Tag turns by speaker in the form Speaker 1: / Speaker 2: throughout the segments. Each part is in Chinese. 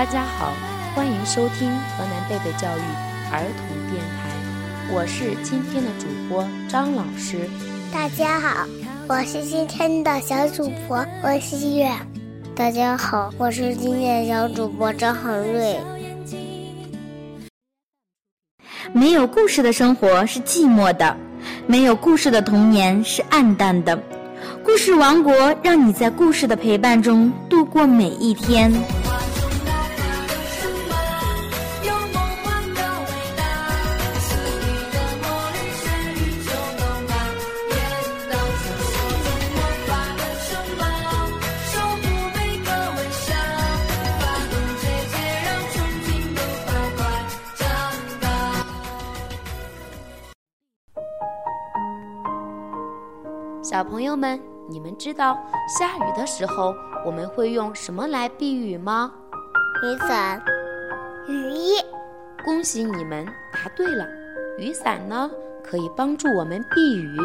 Speaker 1: 大家好，欢迎收听河南贝贝教育儿童电台，我是今天的主播张老师。
Speaker 2: 大家好，我是今天的小主播温希月。
Speaker 3: 大家好，我是今天的小主播张恒瑞。
Speaker 4: 没有故事的生活是寂寞的，没有故事的童年是暗淡的。故事王国让你在故事的陪伴中度过每一天。
Speaker 1: 小朋友们，你们知道下雨的时候我们会用什么来避雨吗？
Speaker 3: 雨伞、
Speaker 2: 雨衣。
Speaker 1: 恭喜你们答对了。雨伞呢，可以帮助我们避雨，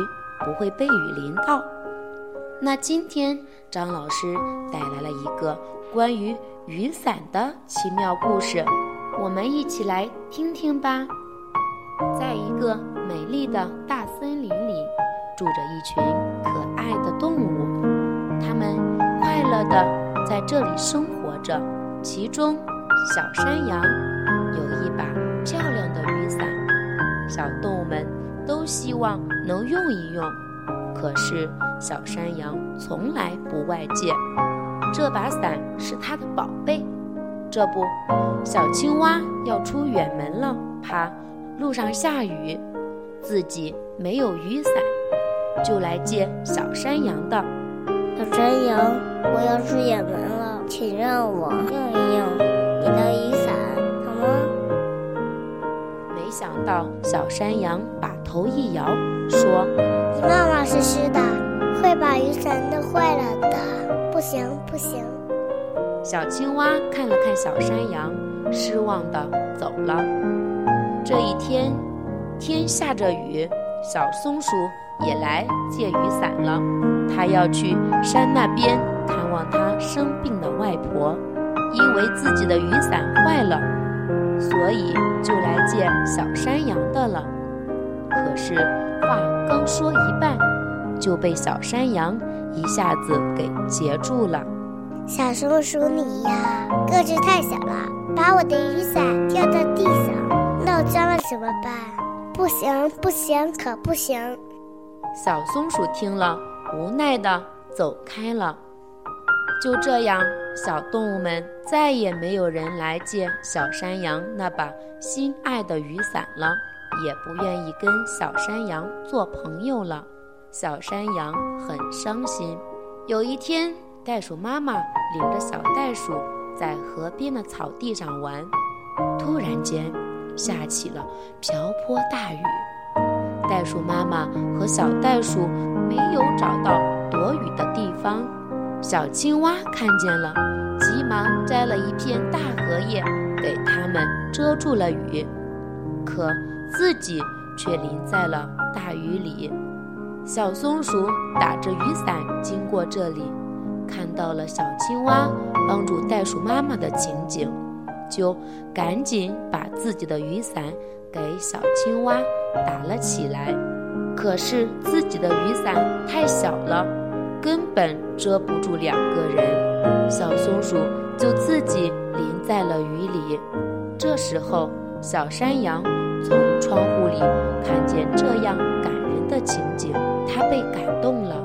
Speaker 1: 不会被雨淋到。那今天张老师带来了一个关于雨伞的奇妙故事，我们一起来听听吧。在一个美丽的大森林里。住着一群的在这里生活着。其中，小山羊有一把漂亮的雨伞，小动物们都希望能用一用。可是，小山羊从来不外借，这把伞是它的宝贝。这不，小青蛙要出远门了，怕路上下雨，自己没有雨伞。就来借小山羊的。
Speaker 3: 小山羊，我要出远门了，请让我用一用你的雨伞，好吗？
Speaker 1: 没想到小山羊把头一摇，说：“
Speaker 2: 你妈妈是湿的，会把雨伞弄坏了的，不行不行。”
Speaker 1: 小青蛙看了看小山羊，失望的走了。这一天，天下着雨，小松鼠。也来借雨伞了，他要去山那边看望他生病的外婆，因为自己的雨伞坏了，所以就来借小山羊的了。可是话刚说一半，就被小山羊一下子给截住了。
Speaker 2: 小松鼠你呀，个子太小了，把我的雨伞掉到地上，弄脏了怎么办？不行不行，可不行！
Speaker 1: 小松鼠听了，无奈地走开了。就这样，小动物们再也没有人来借小山羊那把心爱的雨伞了，也不愿意跟小山羊做朋友了。小山羊很伤心。有一天，袋鼠妈妈领着小袋鼠在河边的草地上玩，突然间，下起了瓢泼大雨。袋鼠妈妈和小袋鼠没有找到躲雨的地方，小青蛙看见了，急忙摘了一片大荷叶给它们遮住了雨，可自己却淋在了大雨里。小松鼠打着雨伞经过这里，看到了小青蛙帮助袋鼠妈妈的情景，就赶紧把自己的雨伞。给小青蛙打了起来，可是自己的雨伞太小了，根本遮不住两个人。小松鼠就自己淋在了雨里。这时候，小山羊从窗户里看见这样感人的情景，它被感动了，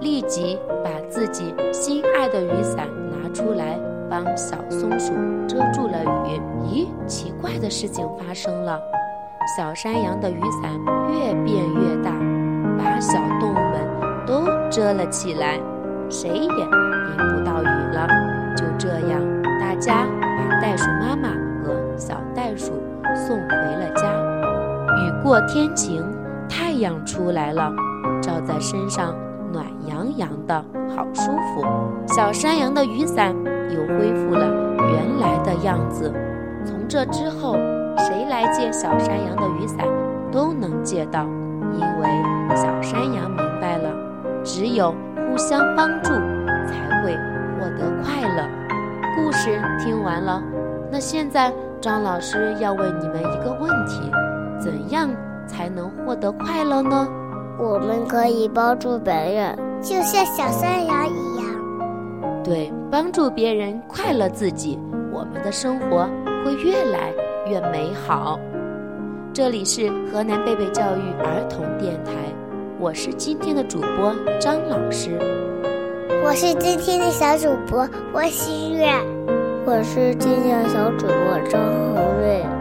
Speaker 1: 立即把自己心爱的雨伞拿出来帮小松鼠遮住了雨。咦，奇怪的事情发生了。小山羊的雨伞越变越大，把小动物们都遮了起来，谁也淋不到雨了。就这样，大家把袋鼠妈妈和小袋鼠送回了家。雨过天晴，太阳出来了，照在身上暖洋洋的，好舒服。小山羊的雨伞又恢复了原来的样子。从这之后。谁来借小山羊的雨伞，都能借到，因为小山羊明白了，只有互相帮助，才会获得快乐。故事听完了，那现在张老师要问你们一个问题：怎样才能获得快乐呢？
Speaker 3: 我们可以帮助别人，
Speaker 2: 就像小山羊一样。
Speaker 1: 对，帮助别人，快乐自己，我们的生活会越来越美好。这里是河南贝贝教育儿童电台，我是今天的主播张老师，
Speaker 2: 我是今天的小主播郭新月，
Speaker 3: 我是今天的小主播张恒瑞。